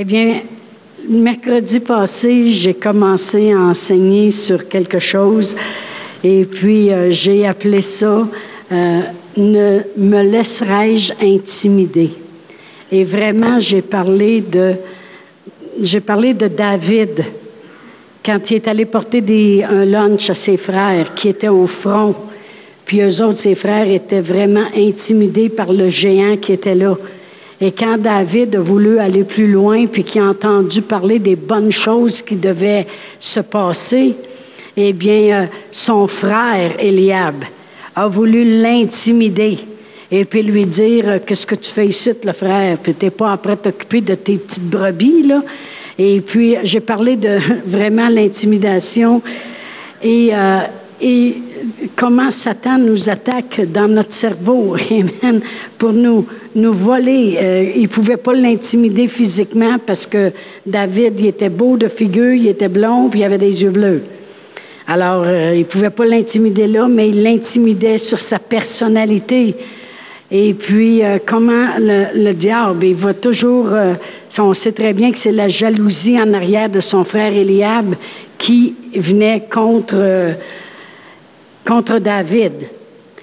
Eh bien, mercredi passé, j'ai commencé à enseigner sur quelque chose et puis euh, j'ai appelé ça euh, Ne me laisserai-je intimider? Et vraiment, j'ai parlé de j'ai parlé de David quand il est allé porter des, un lunch à ses frères qui étaient au front. Puis eux autres, ses frères, étaient vraiment intimidés par le géant qui était là. Et quand David a voulu aller plus loin, puis qu'il a entendu parler des bonnes choses qui devaient se passer, eh bien, euh, son frère Eliab a voulu l'intimider et puis lui dire euh, Qu'est-ce que tu fais ici, le frère? Puis tu n'es pas après t'occuper de tes petites brebis, là? Et puis, j'ai parlé de vraiment l'intimidation et, euh, et comment Satan nous attaque dans notre cerveau, amen, pour nous, nous voler. Euh, il ne pouvait pas l'intimider physiquement parce que David, il était beau de figure, il était blond, puis il avait des yeux bleus. Alors, euh, il ne pouvait pas l'intimider là, mais il l'intimidait sur sa personnalité. Et puis, euh, comment le, diable, il va toujours, on sait très bien que c'est la jalousie en arrière de son frère Eliab qui venait contre contre David.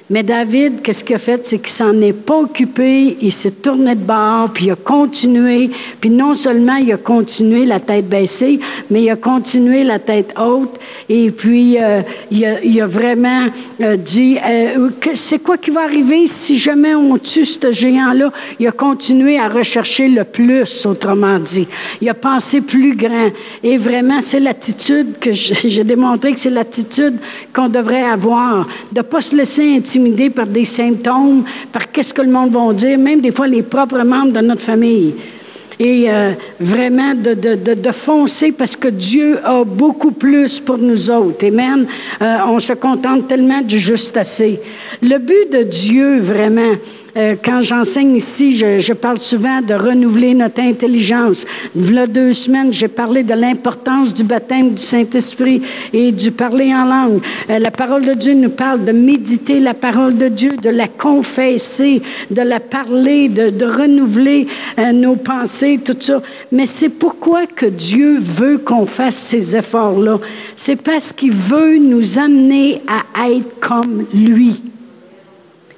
Mais David, qu'est-ce qu'il a fait? C'est qu'il s'en est pas occupé, il s'est tourné de bord, puis il a continué. Puis non seulement il a continué la tête baissée, mais il a continué la tête haute. Et puis euh, il, a, vraiment euh, dit, euh, c'est quoi qui va arriver si jamais on tue ce géant-là? Il a continué à rechercher le plus, autrement dit. Il a pensé plus grand. Et vraiment, c'est l'attitude que j'ai démontré que c'est l'attitude qu'on devrait avoir, de ne pas se laisser intimider par des symptômes, par qu'est-ce que le monde va dire, même des fois les propres membres de notre famille. Et euh, vraiment de, de, de, foncer parce que Dieu a beaucoup plus pour nous autres. Amen. Euh, on se contente tellement du juste assez. Le but de Dieu, vraiment, euh, quand j'enseigne ici, je, parle souvent de renouveler notre intelligence. Il y deux semaines, j'ai parlé de l'importance du baptême du Saint-Esprit et du parler en langue. Euh, la parole de Dieu nous parle de méditer la parole de Dieu, de la confesser, de la parler, de, renouveler euh, nos pensées, tout ça. Mais c'est pourquoi que Dieu veut qu'on fasse ces efforts-là. C'est parce qu'il veut nous amener à être comme lui.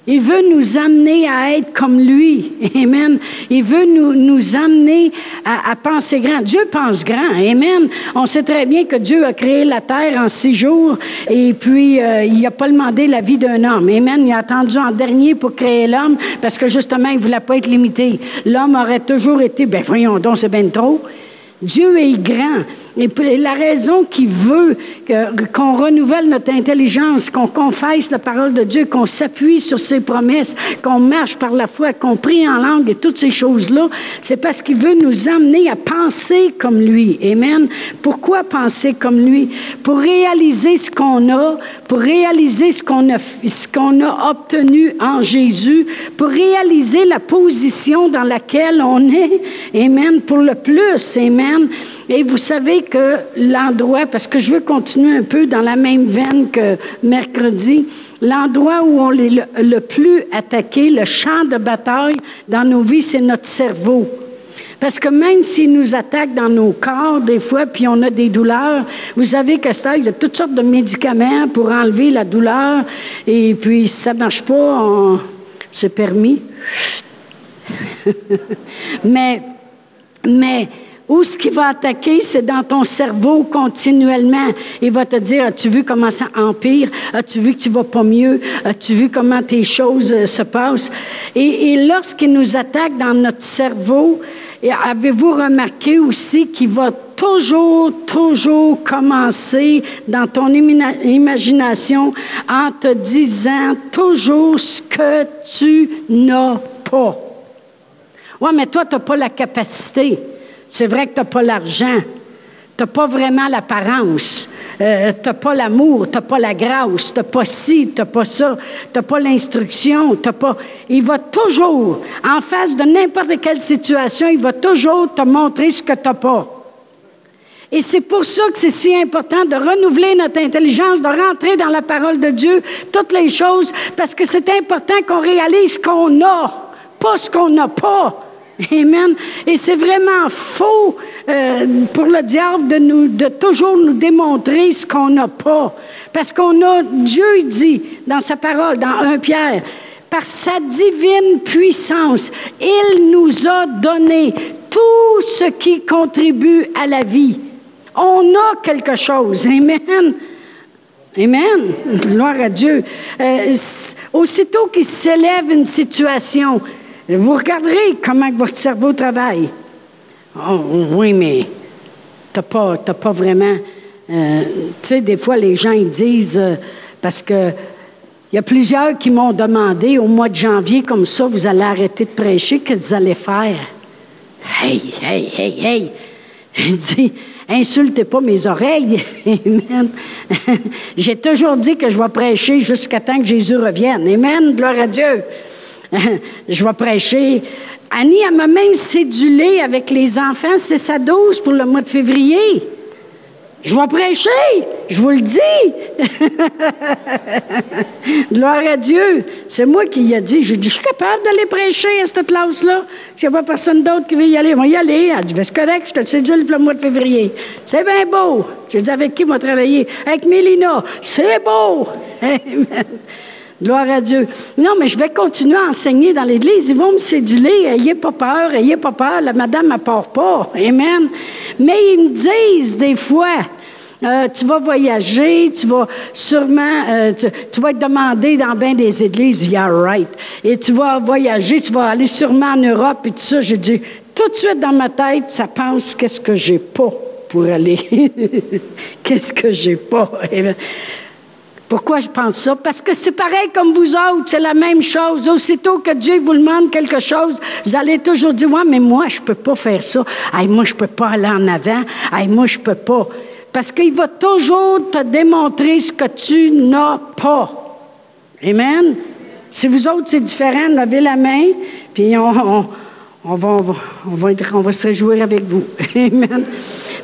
Il veut nous amener à être comme lui. Amen. Il veut nous, nous amener à, penser grand. Dieu pense grand. Amen. On sait très bien que Dieu a créé la terre en six jours et puis euh, il n'a pas demandé la vie d'un homme. Amen. Il a attendu en dernier pour créer l'homme parce que justement, il ne voulait pas être limité. L'homme aurait toujours été, ben voyons donc, c'est bien trop. Dieu est grand. Et la raison qu'il veut qu'on renouvelle notre intelligence, qu'on confesse la parole de Dieu, qu'on s'appuie sur ses promesses, qu'on marche par la foi, qu'on prie en langue et toutes ces choses-là, c'est parce qu'il veut nous amener à penser comme lui. Amen. Pourquoi penser comme lui? Pour réaliser ce qu'on a, pour réaliser ce qu'on a, ce a obtenu en Jésus, pour réaliser la position dans laquelle on est. Amen. Pour le plus. Amen. Et vous savez que l'endroit, parce que je veux continuer un peu dans la même veine que mercredi, l'endroit où on est le, plus attaqué, le champ de bataille dans nos vies, c'est notre cerveau. Parce que même s'il nous attaque dans nos corps, des fois, puis on a des douleurs, vous savez que ça, il y a toutes sortes de médicaments pour enlever la douleur, et puis si ça ne marche pas, c'est permis. mais, mais où ce qui va attaquer, c'est dans ton cerveau continuellement. Il va te dire, as-tu vu comment ça empire? As-tu vu que tu vas pas mieux? As-tu vu comment tes choses euh, se passent? Et, et lorsqu'il nous attaque dans notre cerveau, avez-vous remarqué aussi qu'il va toujours, toujours commencer dans ton imagination en te disant toujours ce que tu n'as pas? Oui, mais toi, tu n'as pas la capacité. C'est vrai que tu n'as pas l'argent. Tu n'as pas vraiment l'apparence. Euh, tu n'as pas l'amour, tu n'as pas la grâce, tu n'as pas ci, tu n'as pas ça, tu n'as pas l'instruction, tu pas. Il va toujours, en face de n'importe quelle situation, il va toujours te montrer ce que tu n'as pas. Et c'est pour ça que c'est si important de renouveler notre intelligence, de rentrer dans la parole de Dieu, toutes les choses, parce que c'est important qu'on réalise ce qu'on a, pas ce qu'on n'a pas. Amen. Et c'est vraiment faux euh, pour le diable de, nous, de toujours nous démontrer ce qu'on n'a pas. Parce qu'on a, Dieu dit dans sa parole, dans 1 Pierre, par sa divine puissance, il nous a donné tout ce qui contribue à la vie. On a quelque chose. Amen. Amen. Gloire à Dieu. Euh, aussitôt qu'il s'élève une situation, vous regarderez comment votre cerveau travaille. Oh, oui, mais tu n'as pas, pas, vraiment. Euh, tu sais, des fois, les gens ils disent, euh, parce que il y a plusieurs qui m'ont demandé au mois de janvier, comme ça, vous allez arrêter de prêcher, qu'est-ce que vous allez faire? Hey, hey, hey, hey! Il dit, insultez pas mes oreilles. Amen. J'ai toujours dit que je vais prêcher jusqu'à temps que Jésus revienne. Amen. Gloire à Dieu. je vais prêcher. Annie, a même cédulé avec les enfants, c'est sa dose pour le mois de février. Je vais prêcher, je vous le dis. Gloire à Dieu. C'est moi qui y a dit. J'ai dit, je suis capable d'aller prêcher à cette classe-là. S'il n'y a pas personne d'autre qui veut y aller, on va y aller. Elle dit, ben, c'est correct, je te le cédule pour le mois de février. C'est bien beau. J'ai dit, avec qui moi travailler? Avec Mélina. C'est beau. Amen. Gloire à Dieu. Non, mais je vais continuer à enseigner dans l'Église. Ils vont me céduler. Ayez pas peur, ayez pas peur. La madame ne part pas. Amen. Mais ils me disent des fois, euh, tu vas voyager, tu vas sûrement, euh, tu, vas être demandé dans bien des églises, yeah, right. Et tu vas voyager, tu vas aller sûrement en Europe et tout ça. J'ai dit, tout de suite dans ma tête, ça pense, qu'est-ce que j'ai pas pour aller? qu'est-ce que j'ai pas? Pourquoi je pense ça? Parce que c'est pareil comme vous autres, c'est la même chose. Aussitôt que Dieu vous demande quelque chose, vous allez toujours dire, ouais, mais moi, je ne peux pas faire ça. Hey, moi, je ne peux pas aller en avant. Hey, moi, je ne peux pas. Parce qu'il va toujours te démontrer ce que tu n'as pas. Amen? Si vous autres, c'est différent, levez la main, puis on, va, on, va, on va se réjouir avec vous. Amen?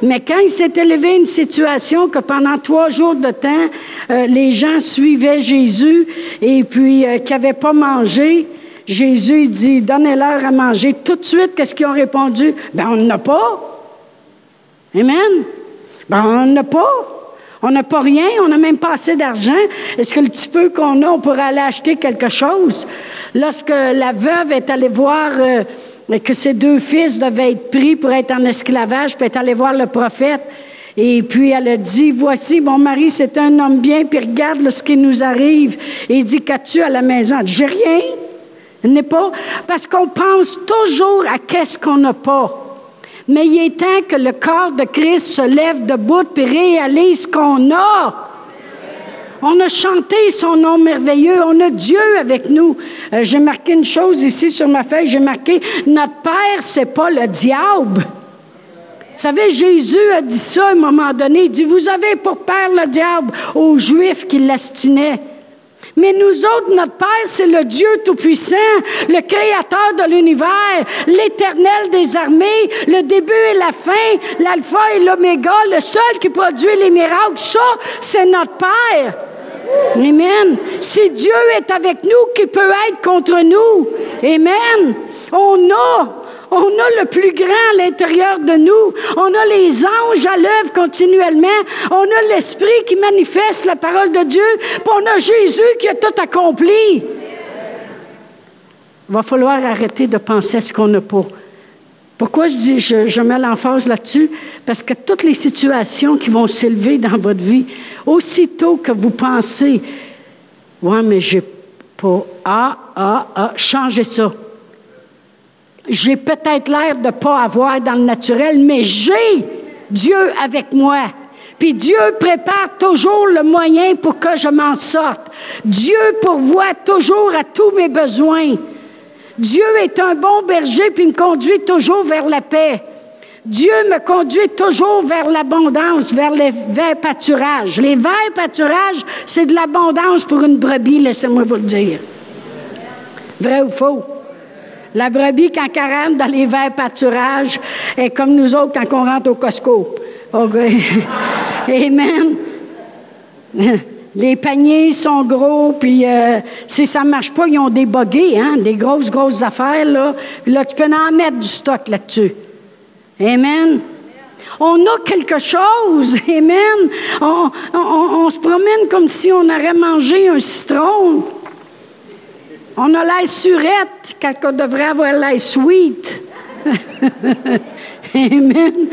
Mais quand il s'est élevé une situation que pendant trois jours de temps, euh, les gens suivaient Jésus et puis euh, qu'ils n'avaient pas mangé, Jésus dit, donnez-leur à manger. Tout de suite, qu'est-ce qu'ils ont répondu? Ben, on n'a pas. Amen. Ben, on n'a pas. On n'a pas rien, on n'a même pas assez d'argent. Est-ce que le petit peu qu'on a, on pourrait aller acheter quelque chose? Lorsque la veuve est allée voir euh, que ses deux fils devaient être pris pour être en esclavage, puis est allée voir le prophète. Et puis elle a dit, voici, mon mari, c'est un homme bien, puis regarde ce qui nous arrive. Et il dit, qu'as-tu à la maison? J'ai rien. N'est pas? Parce qu'on pense toujours à qu'est-ce qu'on n'a pas. Mais il est temps que le corps de Christ se lève debout et réalise ce qu'on a. On a chanté son nom merveilleux. On a Dieu avec nous. Euh, j'ai marqué une chose ici sur ma feuille. J'ai marqué Notre Père, c'est pas le diable. Vous savez, Jésus a dit ça à un moment donné. Il dit Vous avez pour père le diable aux Juifs qui l'astinaient. Mais nous autres, notre Père, c'est le Dieu Tout-Puissant, le Créateur de l'univers, l'Éternel des armées, le début et la fin, l'Alpha et l'Oméga, le seul qui produit les miracles. Ça, c'est notre Père. Amen. Si Dieu est avec nous, qui peut être contre nous? Amen. On a on a le plus grand à l'intérieur de nous. On a les anges à l'œuvre continuellement. On a l'Esprit qui manifeste la parole de Dieu. Puis on a Jésus qui a tout accompli. Il va falloir arrêter de penser à ce qu'on n'a pas. Pourquoi je, dis, je, mets l'emphase là-dessus? Parce que toutes les situations qui vont s'élever dans votre vie, aussitôt que vous pensez, ouais, mais j'ai pas, ah, ah, ah, changez ça. J'ai peut-être l'air de ne pas avoir dans le naturel, mais j'ai Dieu avec moi. Puis Dieu prépare toujours le moyen pour que je m'en sorte. Dieu pourvoit toujours à tous mes besoins. Dieu est un bon berger puis me conduit toujours vers la paix. Dieu me conduit toujours vers l'abondance, vers les verts pâturages. Les verts pâturages, c'est de l'abondance pour une brebis, laissez-moi vous le dire. Vrai ou faux? La brebis, quand elle rentre dans les verts pâturages, est comme nous autres quand on rentre au Costco. Amen. Les paniers sont gros, puis euh, si ça ne marche pas, ils ont des buggés, hein, des grosses, grosses affaires. Là, là tu peux en mettre du stock là-dessus. Amen. On a quelque chose, Amen. On, se promène comme si on aurait mangé un citron. On a l'air surette quand on devrait avoir l'air sweet. Amen.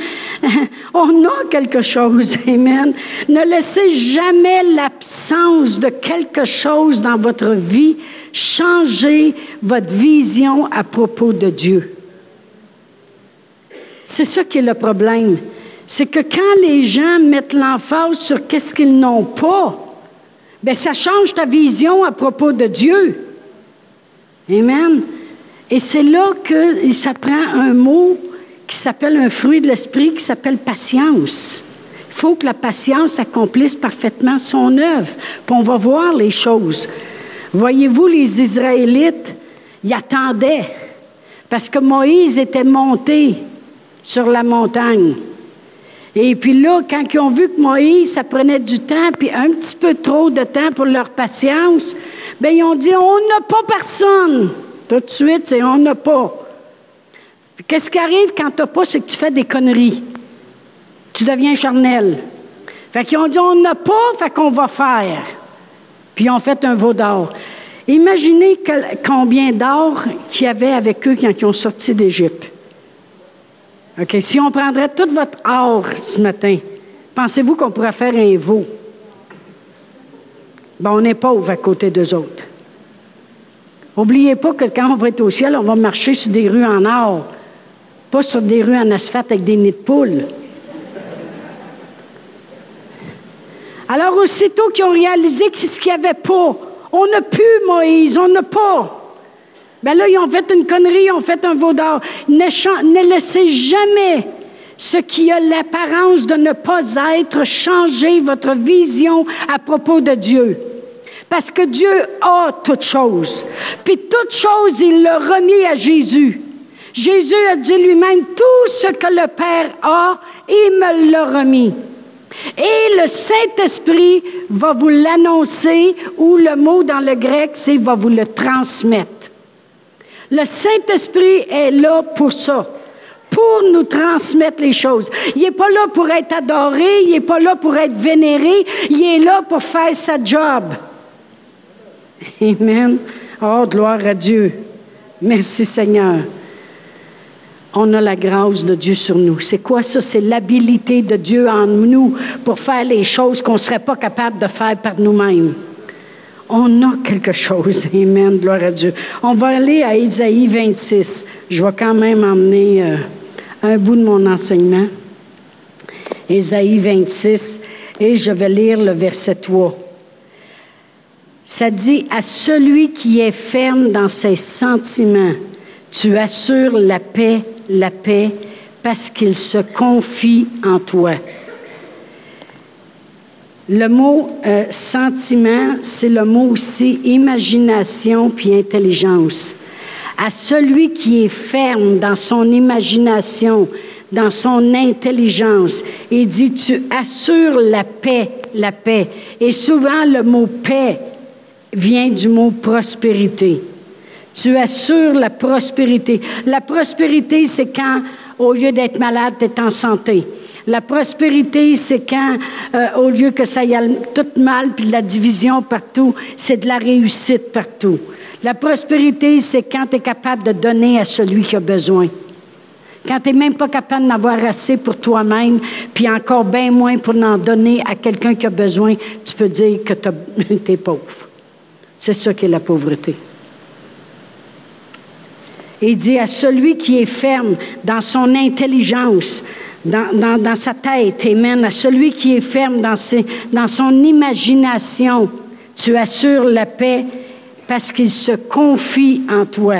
On a quelque chose. Amen. Ne laissez jamais l'absence de quelque chose dans votre vie changer votre vision à propos de Dieu. C'est ça qui est le problème. C'est que quand les gens mettent l'emphase sur qu'est-ce qu'ils n'ont pas, bien, ça change ta vision à propos de Dieu. Amen. Et c'est là qu'il s'apprend un mot qui s'appelle un fruit de l'esprit qui s'appelle patience. Il faut que la patience accomplisse parfaitement son œuvre. Puis on va voir les choses. Voyez-vous, les Israélites, ils attendaient parce que Moïse était monté sur la montagne. Et puis là, quand ils ont vu que Moïse, ça prenait du temps, puis un petit peu trop de temps pour leur patience, bien, ils ont dit, on n'a pas personne. Tout de suite, c'est on n'a pas. Qu'est-ce qui arrive quand tu n'as pas, c'est que tu fais des conneries. Tu deviens charnel. Fait qu'ils ont dit, on n'a pas, fait qu'on va faire. Puis ils ont fait un veau d'or. Imaginez combien d'or qu'il y avait avec eux quand ils ont sorti d'Égypte. OK, si on prendrait tout votre or ce matin, pensez-vous qu'on pourrait faire un veau? Bon, on est pauvre à côté d'eux autres. N'oubliez pas que quand on va être au ciel, on va marcher sur des rues en or, pas sur des rues en asphalte avec des nids de poules. Alors, aussitôt qu'ils ont réalisé que c'est ce qu'il n'y avait pas, on n'a plus Moïse, on n'a pas. Bien là, ils ont fait une connerie, ils ont fait un veau ne laissez jamais ce qui a l'apparence de ne pas être changer votre vision à propos de Dieu. Parce que Dieu a toutes choses. Puis toutes choses, il l'a remis à Jésus. Jésus a dit lui-même, tout ce que le Père a, il me l'a remis. Et le Saint-Esprit va vous l'annoncer, ou le mot dans le grec, c'est va vous le transmettre. Le Saint-Esprit est là pour ça, pour nous transmettre les choses. Il n'est pas là pour être adoré, il n'est pas là pour être vénéré, il est là pour faire sa job. Amen. Oh, gloire à Dieu. Merci Seigneur. On a la grâce de Dieu sur nous. C'est quoi ça? C'est l'habilité de Dieu en nous pour faire les choses qu'on ne serait pas capable de faire par nous-mêmes. On a quelque chose. Amen. Gloire à Dieu. On va aller à Isaïe 26. Je vais quand même emmener euh, un bout de mon enseignement. Isaïe 26. Et je vais lire le verset 3. Ça dit, à celui qui est ferme dans ses sentiments, tu assures la paix, la paix, parce qu'il se confie en toi. Le mot euh, sentiment, c'est le mot aussi imagination puis intelligence. À celui qui est ferme dans son imagination, dans son intelligence, il dit, tu assures la paix, la paix. Et souvent, le mot paix vient du mot prospérité. Tu assures la prospérité. La prospérité, c'est quand, au lieu d'être malade, tu es en santé. La prospérité, c'est quand, euh, au lieu que ça y aille tout mal, puis de la division partout, c'est de la réussite partout. La prospérité, c'est quand tu es capable de donner à celui qui a besoin. Quand tu n'es même pas capable d'en avoir assez pour toi-même, puis encore bien moins pour en donner à quelqu'un qui a besoin, tu peux dire que tu es pauvre. C'est ça qui est la pauvreté. il dit à celui qui est ferme dans son intelligence, dans, sa tête, Amen, à celui qui est ferme dans, dans son imagination. Tu assures la paix parce qu'il se confie en toi.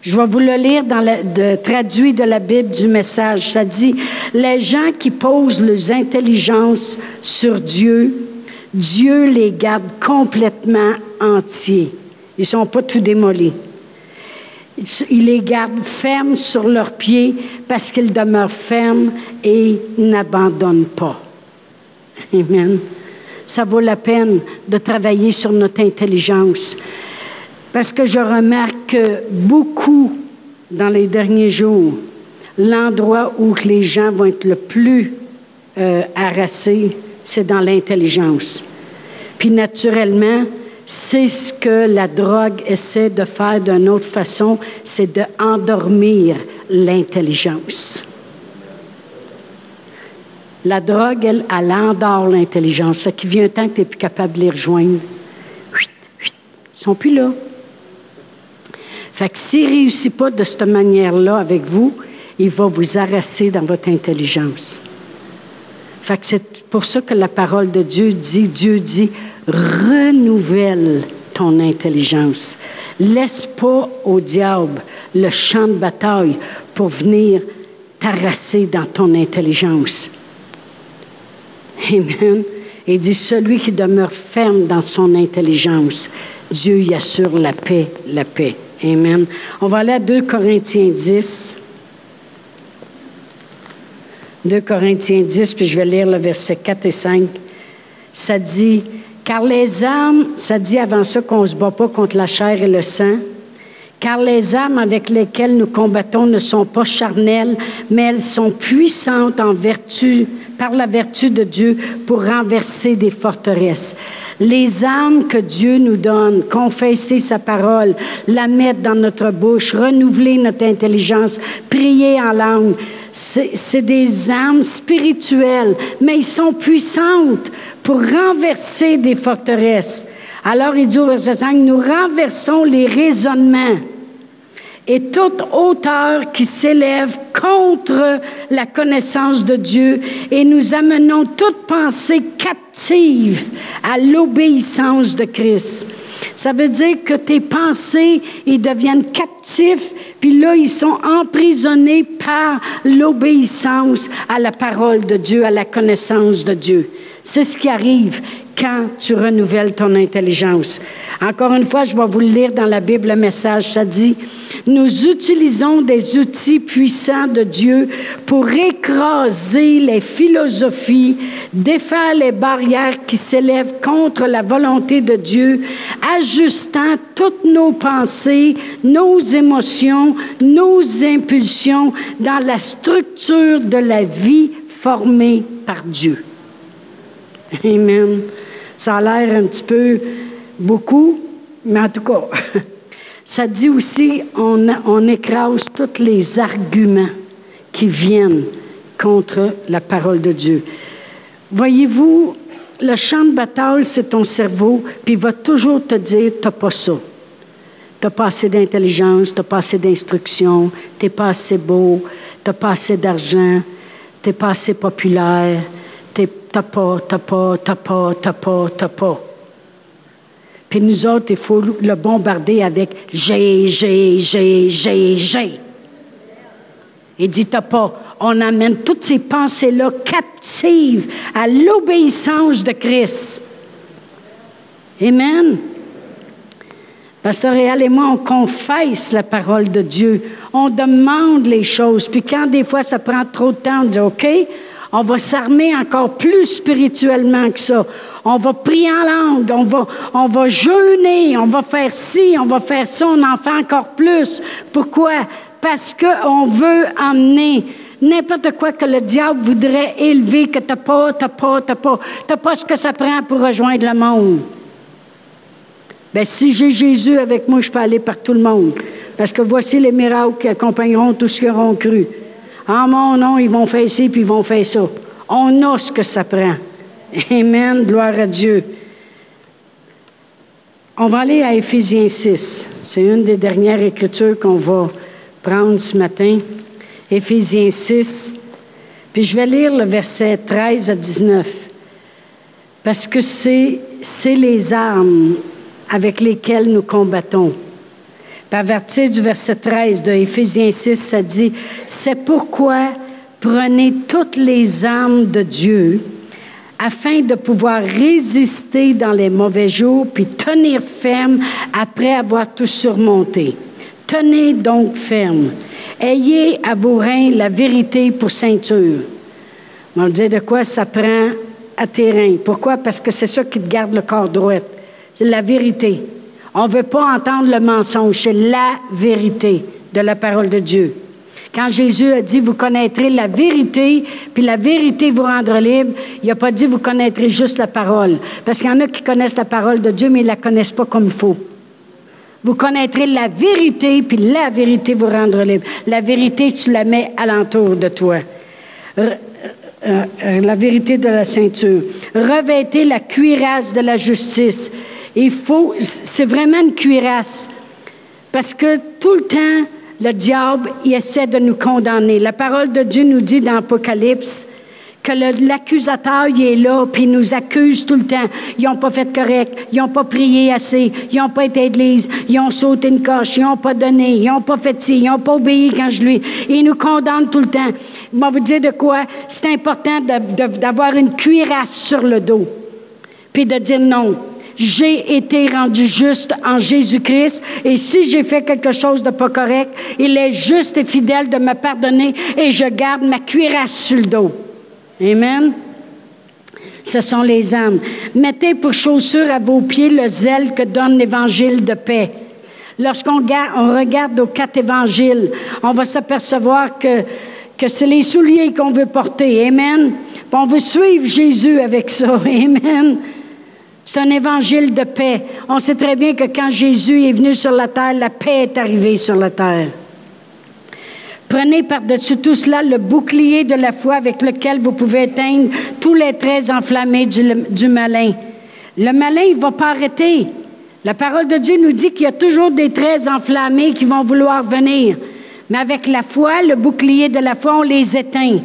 Je vais vous le lire dans le, traduit de la Bible du message. Ça dit, les gens qui posent leurs intelligences sur Dieu, Dieu les garde complètement entiers. Ils ne sont pas tout démolis. Il les garde fermes sur leurs pieds parce qu'ils demeurent fermes et n'abandonnent pas. Amen. ça vaut la peine de travailler sur notre intelligence. Parce que je remarque que beaucoup dans les derniers jours, l'endroit où les gens vont être le plus euh, harassés, c'est dans l'intelligence. Puis naturellement, c'est ce que la drogue essaie de faire d'une autre façon, c'est d'endormir l'intelligence. La drogue, elle, elle endort l'intelligence. Ça qui vient un temps que tu n'es plus capable de les rejoindre. Ils sont plus là. Fait que s'il ne réussit pas de cette manière-là avec vous, il va vous arraser dans votre intelligence. Fait que c'est pour ça que la parole de Dieu dit, Dieu dit, renouvelle ton intelligence. Laisse pas au diable le champ de bataille pour venir t'arraser dans ton intelligence. Amen. Il dit, celui qui demeure ferme dans son intelligence, Dieu y assure la paix, la paix. Amen. On va aller à 2 Corinthiens 10. 2 Corinthiens 10, puis je vais lire le verset 4 et 5. Ça dit, car les armes, ça dit avant ça qu'on ne se bat pas contre la chair et le sang, car les armes avec lesquelles nous combattons ne sont pas charnelles, mais elles sont puissantes en vertu, par la vertu de Dieu pour renverser des forteresses. Les armes que Dieu nous donne, confesser sa parole, la mettre dans notre bouche, renouveler notre intelligence, prier en langue, c'est des armes spirituelles, mais ils sont puissantes pour renverser des forteresses. Alors il dit au verset 5, nous renversons les raisonnements et toute hauteur qui s'élève contre la connaissance de Dieu et nous amenons toute pensée captive à l'obéissance de Christ. Ça veut dire que tes pensées, ils deviennent captifs, puis là, ils sont emprisonnés par l'obéissance à la parole de Dieu, à la connaissance de Dieu. C'est ce qui arrive quand tu renouvelles ton intelligence. Encore une fois, je vais vous le lire dans la Bible, le message, ça dit, nous utilisons des outils puissants de Dieu pour écraser les philosophies, défaire les barrières qui s'élèvent contre la volonté de Dieu, ajustant toutes nos pensées, nos émotions, nos impulsions dans la structure de la vie formée par Dieu. Amen. Ça a l'air un petit peu beaucoup, mais en tout cas, ça dit aussi, on, on écrase tous les arguments qui viennent contre la parole de Dieu. Voyez-vous, le champ de bataille, c'est ton cerveau, puis il va toujours te dire, tu n'as pas ça. Tu n'as pas assez d'intelligence, tu n'as pas assez d'instruction, tu n'es pas assez beau, tu n'as pas assez d'argent, tu n'es pas assez populaire, pas, t'as pas, t'as pas. Puis nous autres, il faut le bombarder avec j'ai, j'ai, j'ai, j'ai, j'ai. Il dit t'as pas. On amène toutes ces pensées-là captives à l'obéissance de Christ. Amen. Pasteur Réal et moi, on confesse la parole de Dieu. On demande les choses. Puis quand des fois ça prend trop de temps, on dit OK, on va s'armer encore plus spirituellement que ça. On va prier en langue, on va, on jeûner, on va faire ci, on va faire ça, on en fait encore plus. Pourquoi? Parce qu'on veut emmener n'importe quoi que le diable voudrait élever, que tu n'as pas, tu n'as pas, tu n'as pas. Tu n'as pas ce que ça prend pour rejoindre le monde. Bien, si j'ai Jésus avec moi, je peux aller par tout le monde. Parce que voici les miracles qui accompagneront tous ceux qui auront cru. En mon nom, ils vont faire ci, puis ils vont faire ça. On a ce que ça prend. Amen. Gloire à Dieu. On va aller à Éphésiens 6. C'est une des dernières écritures qu'on va prendre ce matin. Éphésiens 6. Puis je vais lire le verset 13 à 19. Parce que c'est les armes avec lesquelles nous combattons à partir du verset 13 de Éphésiens 6, ça dit, c'est pourquoi prenez toutes les armes de Dieu afin de pouvoir résister dans les mauvais jours, puis tenir ferme après avoir tout surmonté. Tenez donc ferme. Ayez à vos reins la vérité pour ceinture. On dire de quoi ça prend à tes reins. Pourquoi? Parce que c'est ça qui te garde le corps droit. C'est la vérité. On ne veut pas entendre le mensonge, c'est la vérité de la parole de Dieu. Quand Jésus a dit, vous connaîtrez la vérité, puis la vérité vous rendra libre, il n'a pas dit, vous connaîtrez juste la parole. Parce qu'il y en a qui connaissent la parole de Dieu, mais ils ne la connaissent pas comme il faut. Vous connaîtrez la vérité, puis la vérité vous rendra libre. La vérité, tu la mets alentour de toi. Euh, euh, la vérité de la ceinture. Revêtez la cuirasse de la justice. Il faut, c'est vraiment une cuirasse. Parce que tout le temps, le diable, il essaie de nous condamner. La parole de Dieu nous dit dans l'Apocalypse que l'accusateur, il est là, puis il nous accuse tout le temps. Ils n'ont pas fait correct, ils n'ont pas prié assez, ils n'ont pas été à l'église, ils ont sauté une coche, ils n'ont pas donné, ils n'ont pas fait ci, ils n'ont pas obéi quand je lui... Il nous condamne tout le temps. Vais vous dire de quoi? C'est important d'avoir une cuirasse sur le dos, puis de dire non j'ai été rendu juste en Jésus-Christ et si j'ai fait quelque chose de pas correct, il est juste et fidèle de me pardonner et je garde ma cuirasse sur le dos. Amen. Ce sont les âmes. Mettez pour chaussure à vos pieds le zèle que donne l'évangile de paix. Lorsqu'on on regarde aux quatre évangiles, on va s'apercevoir que, que c'est les souliers qu'on veut porter. Amen. On veut suivre Jésus avec ça. Amen. C'est un évangile de paix. On sait très bien que quand Jésus est venu sur la terre, la paix est arrivée sur la terre. Prenez par-dessus tout cela le bouclier de la foi avec lequel vous pouvez éteindre tous les traits enflammés du, malin. Le malin, il ne va pas arrêter. La parole de Dieu nous dit qu'il y a toujours des traits enflammés qui vont vouloir venir. Mais avec la foi, le bouclier de la foi, on les éteint.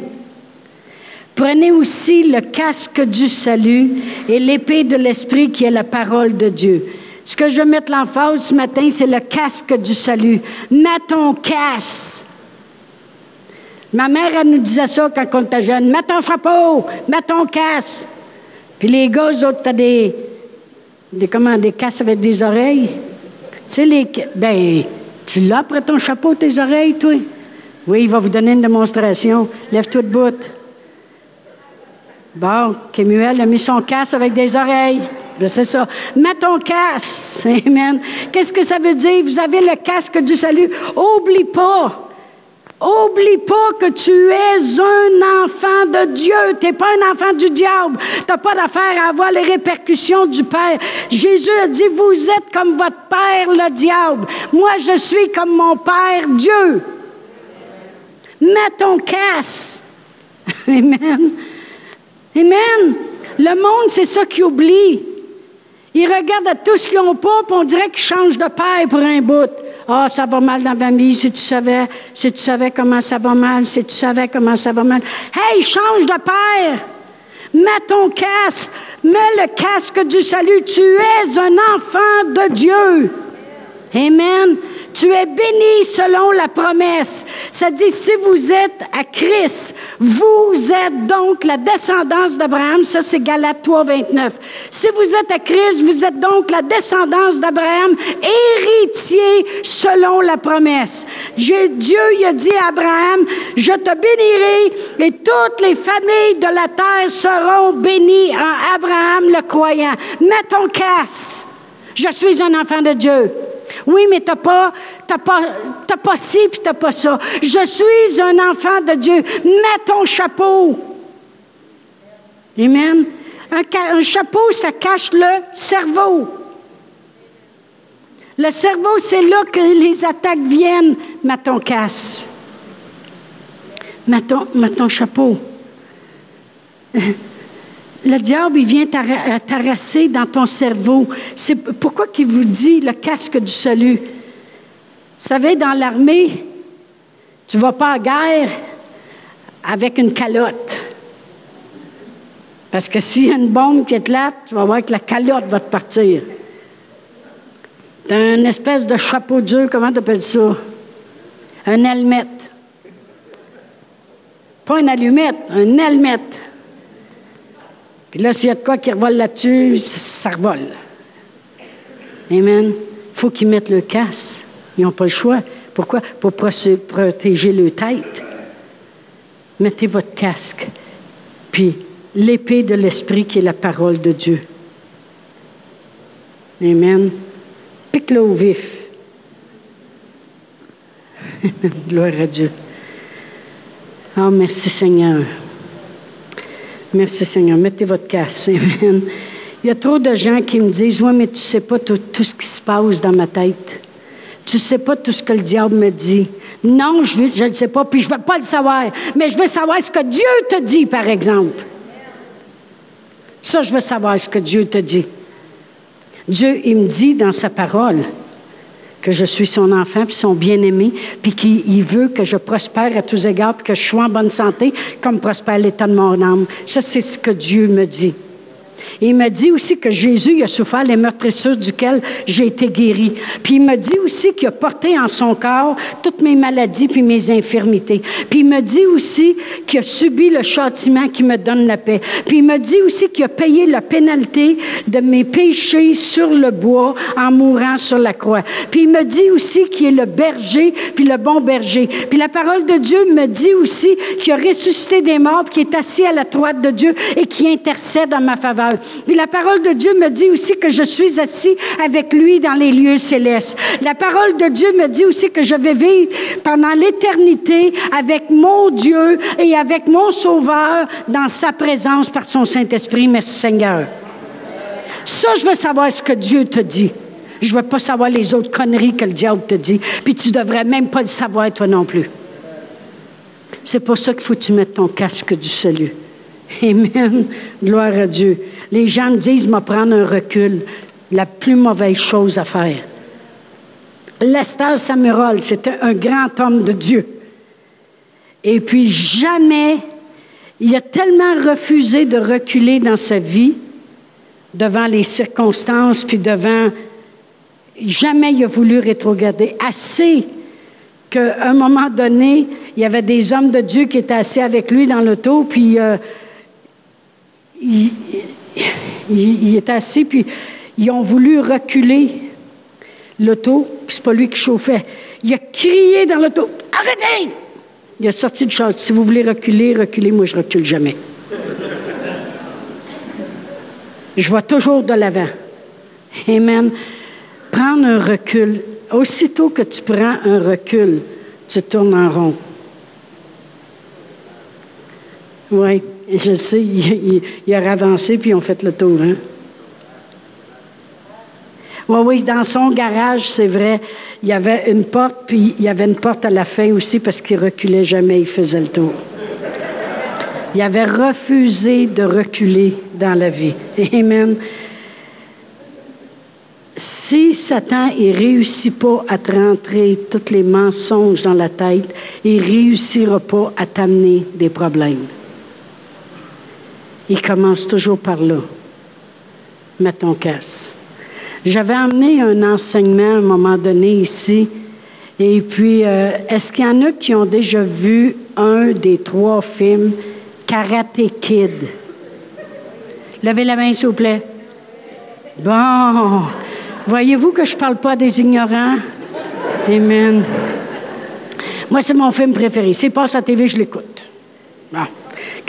Prenez aussi le casque du salut et l'épée de l'esprit qui est la parole de Dieu. Ce que je veux mettre l'emphase ce matin, c'est le casque du salut. Mets ton casque. Ma mère, elle nous disait ça quand on était jeune. Mets ton chapeau, mets ton casque. Puis les gars, eux autres, t'as des, des, comment, des casques avec des oreilles. Tu sais, les, ben, tu l'as après ton chapeau, tes oreilles, toi? Oui, il va vous donner une démonstration. Lève-toi de bout. Bon, Kémuel a mis son casque avec des oreilles. C'est ça. Mets ton casque. Amen. Qu'est-ce que ça veut dire? Vous avez le casque du salut. Oublie pas. Oublie pas que tu es un enfant de Dieu. Tu n'es pas un enfant du diable. Tu n'as pas d'affaire à avoir les répercussions du Père. Jésus a dit, vous êtes comme votre Père, le diable. Moi, je suis comme mon Père, Dieu. Mets ton casque. Amen. Amen. Le monde, c'est ça qui oublie. Ils regardent à tout ce qu'ils n'ont pas, puis on dirait qu'ils changent de père pour un bout. Ah, ça va mal dans la famille, si tu savais, si tu savais comment ça va mal, si tu savais comment ça va mal. Hey, change de père! Mets ton casque, mets le casque du salut. Tu es un enfant de Dieu. Amen. Tu es béni selon la promesse. Ça dit, si vous êtes à Christ, vous êtes donc la descendance d'Abraham. Ça, c'est Galates 3, 29. Si vous êtes à Christ, vous êtes donc la descendance d'Abraham, héritier selon la promesse. Dieu a dit à Abraham, je te bénirai et toutes les familles de la terre seront bénies en Abraham le croyant. Mets ton casse. Je suis un enfant de Dieu. Oui, mais tu n'as pas, pas, pas ci puis tu n'as pas ça. Je suis un enfant de Dieu. Mets ton chapeau. Amen. Un, chapeau, ça cache le cerveau. Le cerveau, c'est là que les attaques viennent. Mets ton casse. Mets mets ton chapeau. Le diable, il vient t'arraser dans ton cerveau. C'est pourquoi il vous dit le casque du salut? Vous savez, dans l'armée, tu ne vas pas à guerre avec une calotte. Parce que s'il y a une bombe qui est là, tu vas voir que la calotte va te partir. Tu as une espèce de chapeau dur, comment tu appelles ça? Un helmette. Pas une allumette, un helmette. Puis là, s'il y a de quoi qui revole là-dessus, ça revole. Amen. Il faut qu'ils mettent le casque. Ils n'ont pas le choix. Pourquoi? Pour protéger leur tête. Mettez votre casque. Puis l'épée de l'Esprit qui est la parole de Dieu. Amen. Pique-le au vif. Gloire à Dieu. Oh, merci Seigneur. Merci Seigneur. Mettez votre casse. Amen. Il y a trop de gens qui me disent, oui, mais tu ne sais pas tout, ce qui se passe dans ma tête. Tu ne sais pas tout ce que le diable me dit. Non, je ne le sais pas, puis je ne veux pas le savoir. Mais je veux savoir ce que Dieu te dit, par exemple. Ça, je veux savoir ce que Dieu te dit. Dieu, il me dit dans sa parole que je suis son enfant, puis son bien-aimé, puis qu'il veut que je prospère à tous égards, puis que je sois en bonne santé, comme prospère l'état de mon âme. Ça, c'est ce que Dieu me dit il me dit aussi que Jésus a souffert les meurtrissures duquel j'ai été guéri. Puis il me dit aussi qu'il a porté en son corps toutes mes maladies puis mes infirmités. Puis il me dit aussi qu'il a subi le châtiment qui me donne la paix. Puis il me dit aussi qu'il a payé la pénalité de mes péchés sur le bois en mourant sur la croix. Puis il me dit aussi qu'il est le berger puis le bon berger. Puis la parole de Dieu me dit aussi qu'il a ressuscité des morts, qui est assis à la droite de Dieu et qui intercède en ma faveur. Puis la parole de Dieu me dit aussi que je suis assis avec lui dans les lieux célestes. La parole de Dieu me dit aussi que je vais vivre pendant l'éternité avec mon Dieu et avec mon Sauveur dans sa présence par son Saint-Esprit. Merci Seigneur. Ça, je veux savoir ce que Dieu te dit. Je veux pas savoir les autres conneries que le diable te dit. Puis tu devrais même pas le savoir toi non plus. C'est pour ça qu'il faut que tu mettes ton casque du salut. Amen. Gloire à Dieu. Les gens me disent, me prendre un recul. La plus mauvaise chose à faire. Lester Samuel, c'était un grand homme de Dieu. Et puis jamais, il a tellement refusé de reculer dans sa vie devant les circonstances, puis devant... Jamais il a voulu rétrograder. Assez qu'à un moment donné, il y avait des hommes de Dieu qui étaient assis avec lui dans l'auto, puis euh, il, est assis, puis ils ont voulu reculer l'auto, puis c'est pas lui qui chauffait. Il a crié dans l'auto Arrêtez Il a sorti de chose. Si vous voulez reculer, reculez, moi je recule jamais. je vois toujours de l'avant. Amen. Prendre un recul. Aussitôt que tu prends un recul, tu tournes en rond. Oui. Je sais, il, a avancé, puis ils ont fait le tour. Hein? Oui, oui, dans son garage, c'est vrai, il y avait une porte, puis il y avait une porte à la fin aussi parce qu'il reculait jamais, il faisait le tour. Il avait refusé de reculer dans la vie. Amen. Si Satan ne réussit pas à te rentrer tous les mensonges dans la tête, il ne réussira pas à t'amener des problèmes il commence toujours par là. Mets ton casse. J'avais amené un enseignement à un moment donné ici. Et puis, euh, est-ce qu'il y en a qui ont déjà vu un des trois films Karate Kid? Levez la main, s'il vous plaît. Bon. Voyez-vous que je ne parle pas des ignorants? Amen. Moi, c'est mon film préféré. S'il passe à TV, je l'écoute. Bon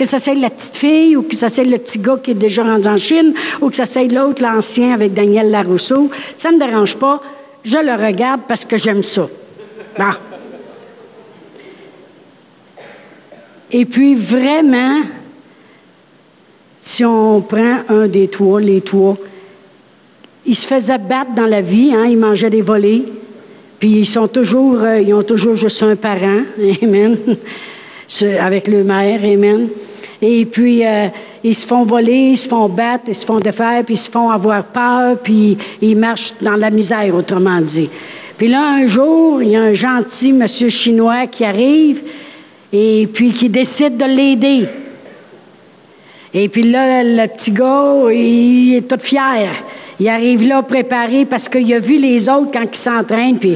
que ça soit la petite fille ou que ça soit le petit gars qui est déjà rendu en Chine ou que ça soit l'autre, l'ancien avec Daniel Larousseau, ça ne me dérange pas. Je le regarde parce que j'aime ça. Bon. Et puis vraiment, si on prend un des trois, les trois, ils se faisaient battre dans la vie, hein, ils mangeaient des volets, puis ils sont toujours, euh, ils ont toujours juste un parent, amen, avec le maire, amen. Et puis, euh, ils se font voler, ils se font battre, ils se font défaire, puis ils se font avoir peur, puis ils marchent dans la misère, autrement dit. Puis là, un jour, il y a un gentil monsieur chinois qui arrive et puis qui décide de l'aider. Et puis là, le petit gars, il est tout fier. Il arrive là préparé parce qu'il a vu les autres quand ils s'entraînent, puis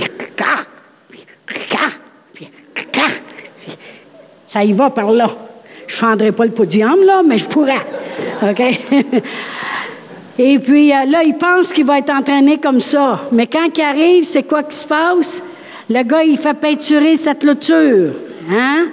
ça y va par là. Je ne fendrai pas le podium, là, mais je pourrais. OK? Et puis euh, là, il pense qu'il va être entraîné comme ça. Mais quand il arrive, c'est quoi qui se passe? Le gars, il fait peinturer sa clôture. Hein?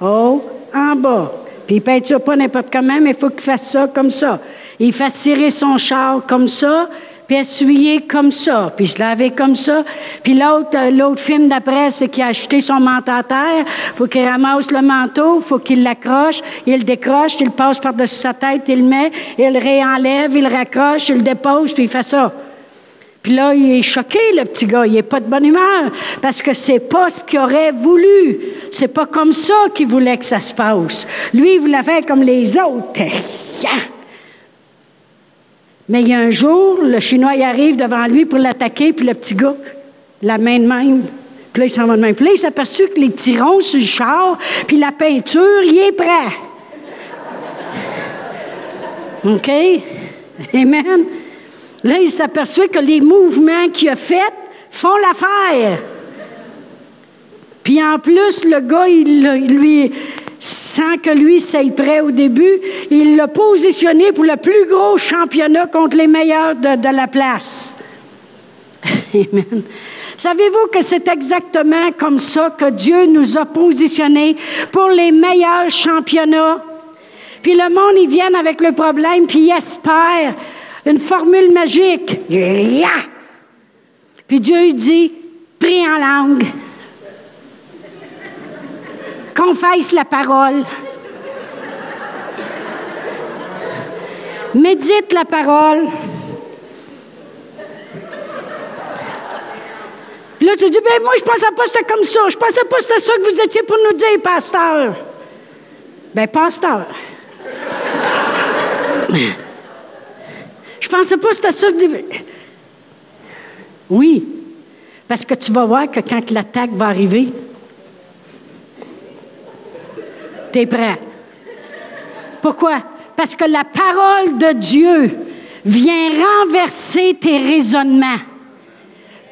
Oh, en bas. Puis il peinture pas n'importe comment, mais il faut qu'il fasse ça comme ça. Il fait cirer son char comme ça, puis essuyer comme ça, puis se laver comme ça. Puis l'autre, euh, l'autre film d'après, c'est qu'il a acheté son manteau à terre. faut qu'il ramasse le manteau, faut qu'il l'accroche, il le décroche, il le passe par-dessus sa tête, il le met, il le réenlève, il le raccroche, il le dépose, puis il fait ça. Puis là, il est choqué, le petit gars. Il n'est pas de bonne humeur parce que c'est pas ce qu'il aurait voulu. C'est pas comme ça qu'il voulait que ça se passe. Lui, il voulait faire comme les autres. Mais il y a un jour, le Chinois y arrive devant lui pour l'attaquer, puis le petit gars, la main de même. Puis là, il s'en va de même. Puis là, il s'aperçut que les petits ronds sur le char, puis la peinture, il est prêt. OK? Amen. Là, il s'aperçoit que les mouvements qu'il a faits font l'affaire. Puis en plus, le gars, il, lui, sans que lui s'aille prêt au début, il l'a positionné pour le plus gros championnat contre les meilleurs de, la place. Amen. Savez-vous que c'est exactement comme ça que Dieu nous a positionnés pour les meilleurs championnats? Puis le monde, ils viennent avec le problème, puis ils espèrent une formule magique. Puis Dieu dit, prie en langue. Confesse la parole. Médite la parole. Là, tu dis, ben moi, je pensais pas que c'était comme ça. Je pensais pas que c'était ça que vous étiez pour nous dire, pasteur. Ben, pasteur. Je pensais pas que c'était ça. Oui, parce que tu vas voir que quand l'attaque va arriver, tu es prêt. Pourquoi? Parce que la parole de Dieu vient renverser tes raisonnements.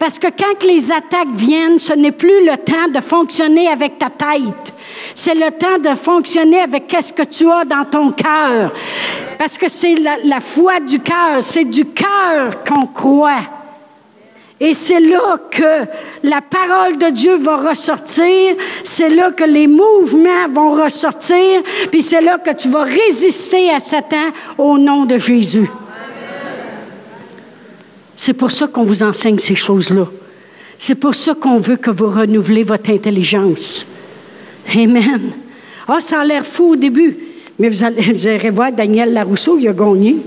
Parce que quand les attaques viennent, ce n'est plus le temps de fonctionner avec ta tête. C'est le temps de fonctionner avec qu'est-ce que tu as dans ton cœur. Parce que c'est la, foi du cœur, c'est du cœur qu'on croit. Et c'est là que la parole de Dieu va ressortir, c'est là que les mouvements vont ressortir, puis c'est là que tu vas résister à Satan au nom de Jésus. C'est pour ça qu'on vous enseigne ces choses-là. C'est pour ça qu'on veut que vous renouvelez votre intelligence. Amen. Ah, ça a l'air fou au début, mais vous allez, voir, Daniel Larousseau, il a gagné.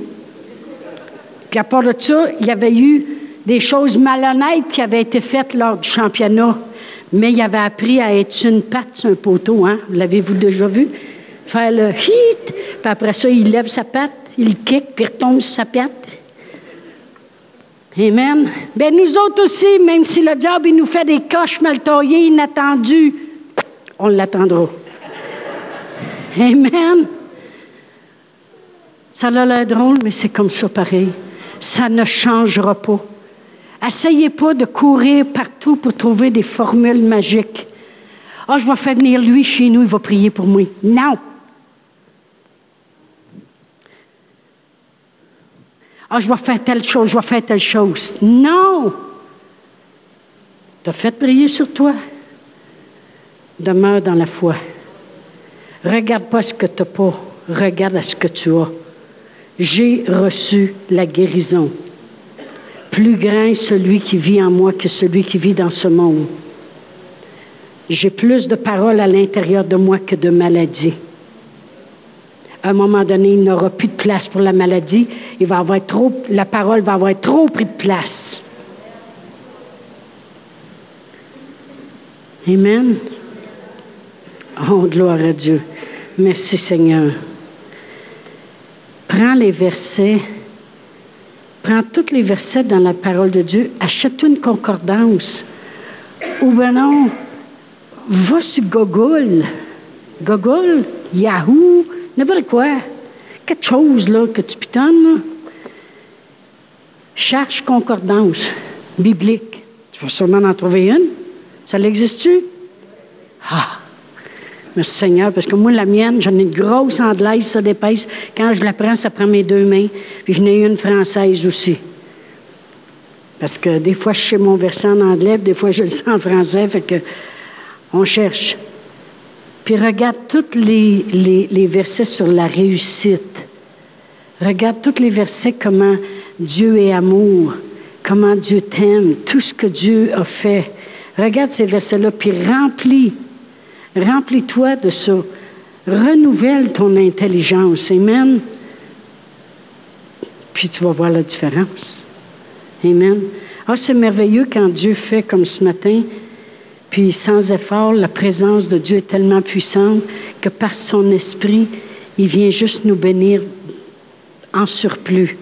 Puis à part de ça, il y avait eu des choses malhonnêtes qui avaient été faites lors du championnat, mais il avait appris à être une patte sur un poteau, hein? L'avez-vous déjà vu? Faire le hit, puis après ça, il lève sa patte, il kick, puis il retombe sur sa patte. Amen. Bien, nous autres aussi, même si le diable nous fait des coches mal taillées, inattendues, on l'attendra. Amen. Ça a l'air drôle, mais c'est comme ça pareil. Ça ne changera pas. Essayez pas de courir partout pour trouver des formules magiques. Ah, je vais faire venir lui chez nous, il va prier pour moi. Non. Ah, je vais faire telle chose, je vais faire telle chose. Non. Tu as fait prier sur toi? Demeure dans la foi. Regarde pas ce que tu n'as pas, regarde à ce que tu as. J'ai reçu la guérison. Plus grand celui qui vit en moi que celui qui vit dans ce monde. J'ai plus de paroles à l'intérieur de moi que de maladies. À un moment donné, il n'aura plus de place pour la maladie. La parole va avoir trop pris de place. Amen. Oh, gloire à Dieu. Merci Seigneur. Prends les versets, prends tous les versets dans la parole de Dieu, achète une concordance. Ou ben non, va sur Google, Google, Yahoo, n'importe quoi. Quelque chose là, que tu pitonnes. Cherche concordance biblique. Tu vas sûrement en trouver une. Ça l'existe-tu? Ah! Merci Seigneur, parce que moi, la mienne, j'en ai une grosse anglaise, ça dépasse. Quand je la prends, ça prend mes deux mains. Puis j'en ai une française aussi. Parce que des fois, je sais mon verset en anglais, des fois, je le sais en français, fait que on cherche. Puis regarde tous les versets sur la réussite. Regarde tous les versets comment Dieu est amour, comment Dieu t'aime, tout ce que Dieu a fait. Regarde ces versets-là, puis remplis, remplis-toi de ça. Renouvelle ton intelligence. Amen. Puis tu vas voir la différence. Amen. Ah, c'est merveilleux quand Dieu fait comme ce matin, puis sans effort, la présence de Dieu est tellement puissante que par son esprit, il vient juste nous bénir en surplus.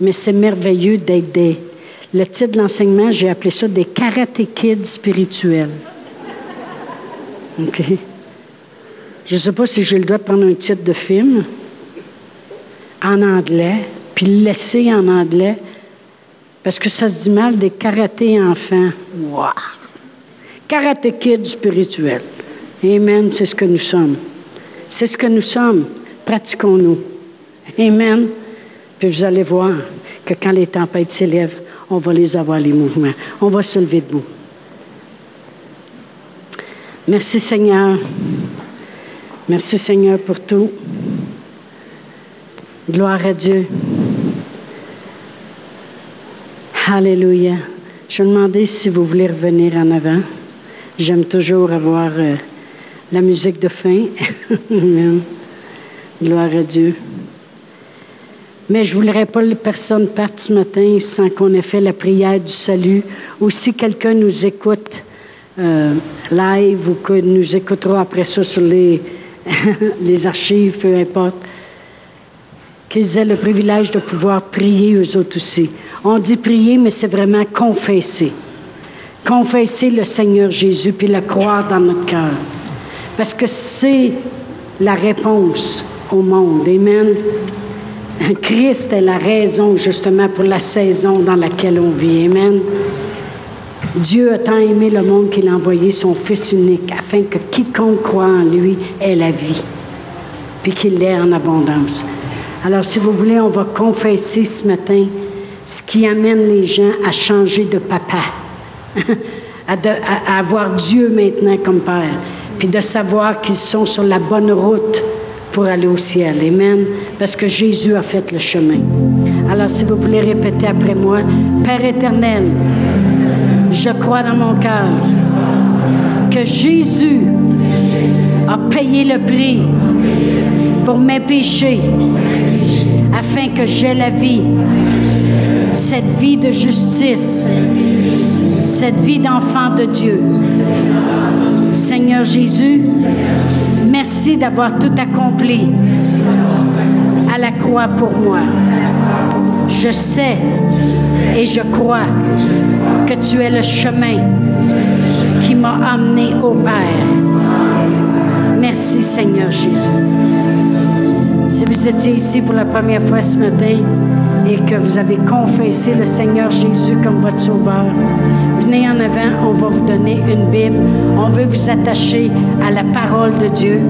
Mais c'est merveilleux d'être des. Le titre de l'enseignement, j'ai appelé ça des karaté kids spirituels. OK? Je ne sais pas si j'ai le droit de prendre un titre de film en anglais, puis le laisser en anglais, parce que ça se dit mal des karaté enfants. Wow! Karaté kids spirituels. Amen, c'est ce que nous sommes. C'est ce que nous sommes. Pratiquons-nous. Amen. Puis vous allez voir que quand les tempêtes s'élèvent, on va les avoir, les mouvements. On va se lever debout. Merci Seigneur. Merci Seigneur pour tout. Gloire à Dieu. Alléluia. Je vais demander si vous voulez revenir en avant. J'aime toujours avoir euh, la musique de fin. Gloire à Dieu. Mais je ne voudrais pas que personne parte ce matin sans qu'on ait fait la prière du salut. Ou si quelqu'un nous écoute euh, live ou que nous écoutera après ça sur les, les archives, peu importe, qu'ils aient le privilège de pouvoir prier eux autres aussi. On dit prier, mais c'est vraiment confesser. Confesser le Seigneur Jésus, puis le croire dans notre cœur. Parce que c'est la réponse au monde. Amen. Christ est la raison justement pour la saison dans laquelle on vit. Amen. Dieu a tant aimé le monde qu'il a envoyé son Fils unique afin que quiconque croit en lui ait la vie, puis qu'il l'ait en abondance. Alors, si vous voulez, on va confesser ce matin ce qui amène les gens à changer de papa, à, avoir Dieu maintenant comme Père, puis de savoir qu'ils sont sur la bonne route pour aller au ciel. Amen. Parce que Jésus a fait le chemin. Alors, si vous voulez répéter après moi, Père éternel, je crois dans mon cœur que Jésus a payé le prix pour mes péchés afin que j'aie la vie, cette vie de justice, cette vie d'enfant de Dieu. Seigneur Jésus, merci d'avoir tout accompli à la croix pour moi. Je sais et je crois que tu es le chemin qui m'a amené au Père. Merci Seigneur Jésus. Si vous étiez ici pour la première fois ce matin et que vous avez confessé le Seigneur Jésus comme votre sauveur, venez en avant, on va vous donner une Bible. On veut vous attacher à la parole de Dieu.